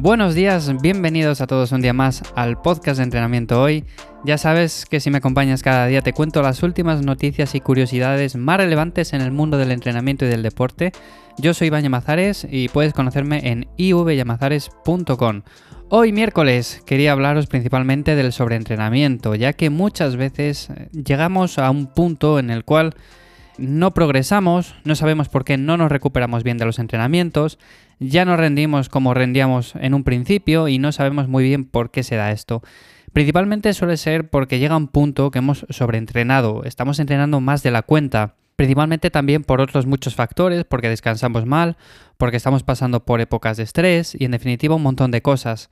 Buenos días, bienvenidos a todos un día más al podcast de entrenamiento hoy. Ya sabes que si me acompañas cada día te cuento las últimas noticias y curiosidades más relevantes en el mundo del entrenamiento y del deporte. Yo soy Iván Llamazares y puedes conocerme en ivyamazares.com. Hoy miércoles quería hablaros principalmente del sobreentrenamiento, ya que muchas veces llegamos a un punto en el cual no progresamos, no sabemos por qué no nos recuperamos bien de los entrenamientos, ya no rendimos como rendíamos en un principio y no sabemos muy bien por qué se da esto. Principalmente suele ser porque llega un punto que hemos sobreentrenado, estamos entrenando más de la cuenta, principalmente también por otros muchos factores, porque descansamos mal, porque estamos pasando por épocas de estrés y en definitiva un montón de cosas.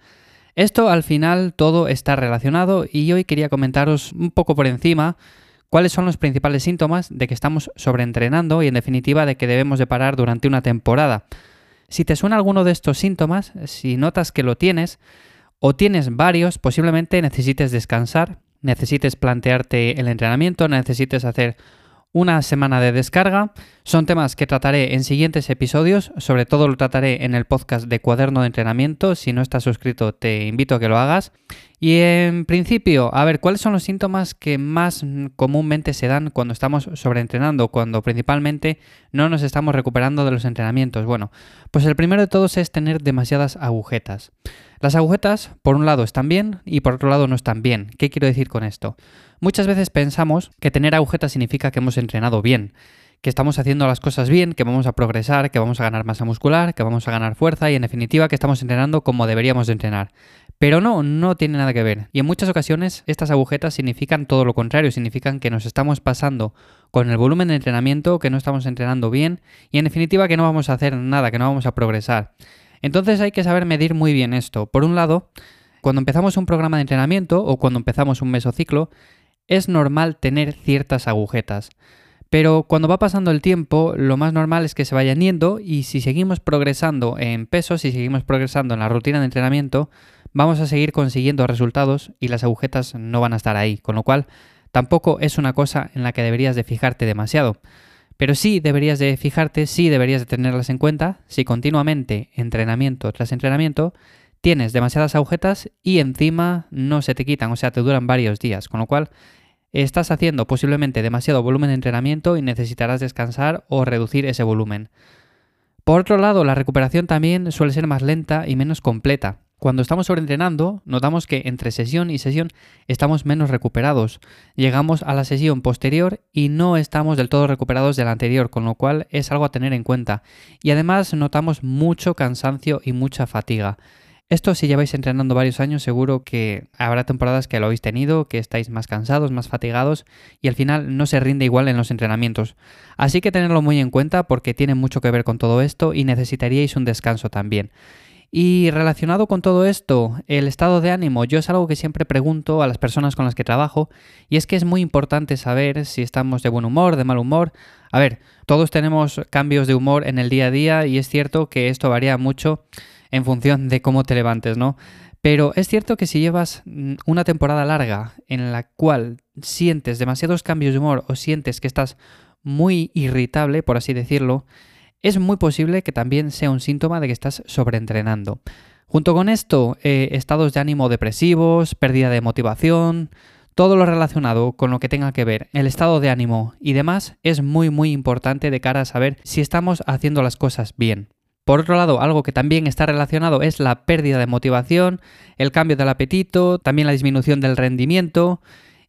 Esto al final todo está relacionado y hoy quería comentaros un poco por encima cuáles son los principales síntomas de que estamos sobreentrenando y en definitiva de que debemos de parar durante una temporada. Si te suena alguno de estos síntomas, si notas que lo tienes o tienes varios, posiblemente necesites descansar, necesites plantearte el entrenamiento, necesites hacer una semana de descarga. Son temas que trataré en siguientes episodios, sobre todo lo trataré en el podcast de cuaderno de entrenamiento. Si no estás suscrito, te invito a que lo hagas. Y en principio, a ver, ¿cuáles son los síntomas que más comúnmente se dan cuando estamos sobreentrenando, cuando principalmente no nos estamos recuperando de los entrenamientos? Bueno, pues el primero de todos es tener demasiadas agujetas. Las agujetas, por un lado, están bien y por otro lado no están bien. ¿Qué quiero decir con esto? Muchas veces pensamos que tener agujetas significa que hemos entrenado bien, que estamos haciendo las cosas bien, que vamos a progresar, que vamos a ganar masa muscular, que vamos a ganar fuerza y en definitiva que estamos entrenando como deberíamos de entrenar. Pero no, no tiene nada que ver. Y en muchas ocasiones estas agujetas significan todo lo contrario, significan que nos estamos pasando con el volumen de entrenamiento, que no estamos entrenando bien y en definitiva que no vamos a hacer nada, que no vamos a progresar. Entonces hay que saber medir muy bien esto. Por un lado, cuando empezamos un programa de entrenamiento o cuando empezamos un mesociclo, es normal tener ciertas agujetas. Pero cuando va pasando el tiempo, lo más normal es que se vayan yendo y si seguimos progresando en peso, si seguimos progresando en la rutina de entrenamiento, vamos a seguir consiguiendo resultados y las agujetas no van a estar ahí, con lo cual tampoco es una cosa en la que deberías de fijarte demasiado. Pero sí deberías de fijarte, sí deberías de tenerlas en cuenta si continuamente, entrenamiento tras entrenamiento, tienes demasiadas agujetas y encima no se te quitan, o sea, te duran varios días, con lo cual estás haciendo posiblemente demasiado volumen de entrenamiento y necesitarás descansar o reducir ese volumen. Por otro lado, la recuperación también suele ser más lenta y menos completa. Cuando estamos sobreentrenando, notamos que entre sesión y sesión estamos menos recuperados. Llegamos a la sesión posterior y no estamos del todo recuperados de la anterior, con lo cual es algo a tener en cuenta. Y además notamos mucho cansancio y mucha fatiga. Esto si lleváis entrenando varios años seguro que habrá temporadas que lo habéis tenido, que estáis más cansados, más fatigados y al final no se rinde igual en los entrenamientos. Así que tenerlo muy en cuenta porque tiene mucho que ver con todo esto y necesitaríais un descanso también. Y relacionado con todo esto, el estado de ánimo, yo es algo que siempre pregunto a las personas con las que trabajo y es que es muy importante saber si estamos de buen humor, de mal humor. A ver, todos tenemos cambios de humor en el día a día y es cierto que esto varía mucho en función de cómo te levantes, ¿no? Pero es cierto que si llevas mm, una temporada larga en la cual sientes demasiados cambios de humor o sientes que estás muy irritable, por así decirlo, es muy posible que también sea un síntoma de que estás sobreentrenando. Junto con esto, eh, estados de ánimo depresivos, pérdida de motivación, todo lo relacionado con lo que tenga que ver el estado de ánimo y demás es muy muy importante de cara a saber si estamos haciendo las cosas bien. Por otro lado, algo que también está relacionado es la pérdida de motivación, el cambio del apetito, también la disminución del rendimiento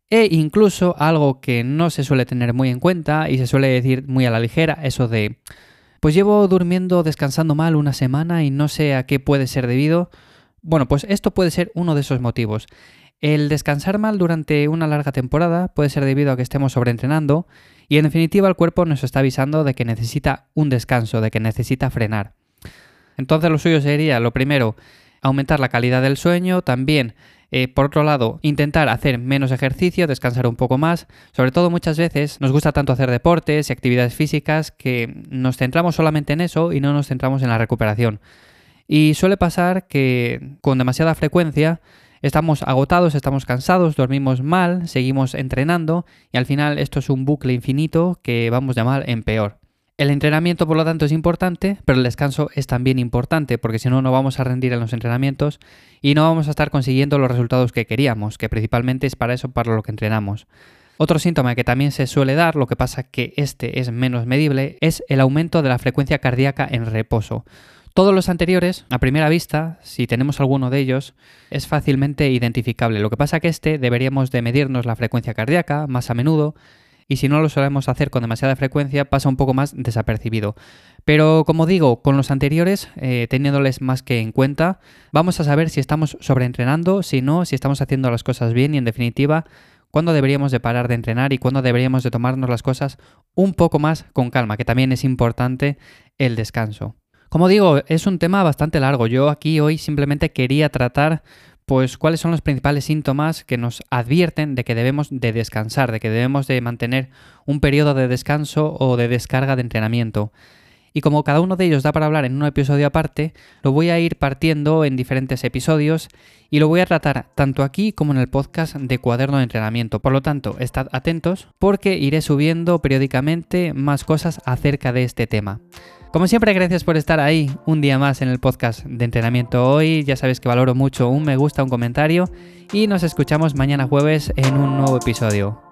e incluso algo que no se suele tener muy en cuenta y se suele decir muy a la ligera, eso de pues llevo durmiendo, descansando mal una semana y no sé a qué puede ser debido. Bueno, pues esto puede ser uno de esos motivos. El descansar mal durante una larga temporada puede ser debido a que estemos sobreentrenando y en definitiva el cuerpo nos está avisando de que necesita un descanso, de que necesita frenar. Entonces lo suyo sería, lo primero, aumentar la calidad del sueño, también eh, por otro lado, intentar hacer menos ejercicio, descansar un poco más. Sobre todo muchas veces nos gusta tanto hacer deportes y actividades físicas que nos centramos solamente en eso y no nos centramos en la recuperación. Y suele pasar que con demasiada frecuencia estamos agotados, estamos cansados, dormimos mal, seguimos entrenando y al final esto es un bucle infinito que vamos de mal en peor. El entrenamiento, por lo tanto, es importante, pero el descanso es también importante, porque si no, no vamos a rendir en los entrenamientos y no vamos a estar consiguiendo los resultados que queríamos, que principalmente es para eso, para lo que entrenamos. Otro síntoma que también se suele dar, lo que pasa que este es menos medible, es el aumento de la frecuencia cardíaca en reposo. Todos los anteriores, a primera vista, si tenemos alguno de ellos, es fácilmente identificable. Lo que pasa que este deberíamos de medirnos la frecuencia cardíaca más a menudo y si no lo solemos hacer con demasiada frecuencia pasa un poco más desapercibido. Pero como digo, con los anteriores, eh, teniéndoles más que en cuenta, vamos a saber si estamos sobreentrenando, si no, si estamos haciendo las cosas bien y en definitiva, cuándo deberíamos de parar de entrenar y cuándo deberíamos de tomarnos las cosas un poco más con calma, que también es importante el descanso. Como digo, es un tema bastante largo. Yo aquí hoy simplemente quería tratar pues cuáles son los principales síntomas que nos advierten de que debemos de descansar, de que debemos de mantener un periodo de descanso o de descarga de entrenamiento. Y como cada uno de ellos da para hablar en un episodio aparte, lo voy a ir partiendo en diferentes episodios y lo voy a tratar tanto aquí como en el podcast de cuaderno de entrenamiento. Por lo tanto, estad atentos porque iré subiendo periódicamente más cosas acerca de este tema. Como siempre, gracias por estar ahí un día más en el podcast de entrenamiento hoy. Ya sabes que valoro mucho un me gusta, un comentario y nos escuchamos mañana jueves en un nuevo episodio.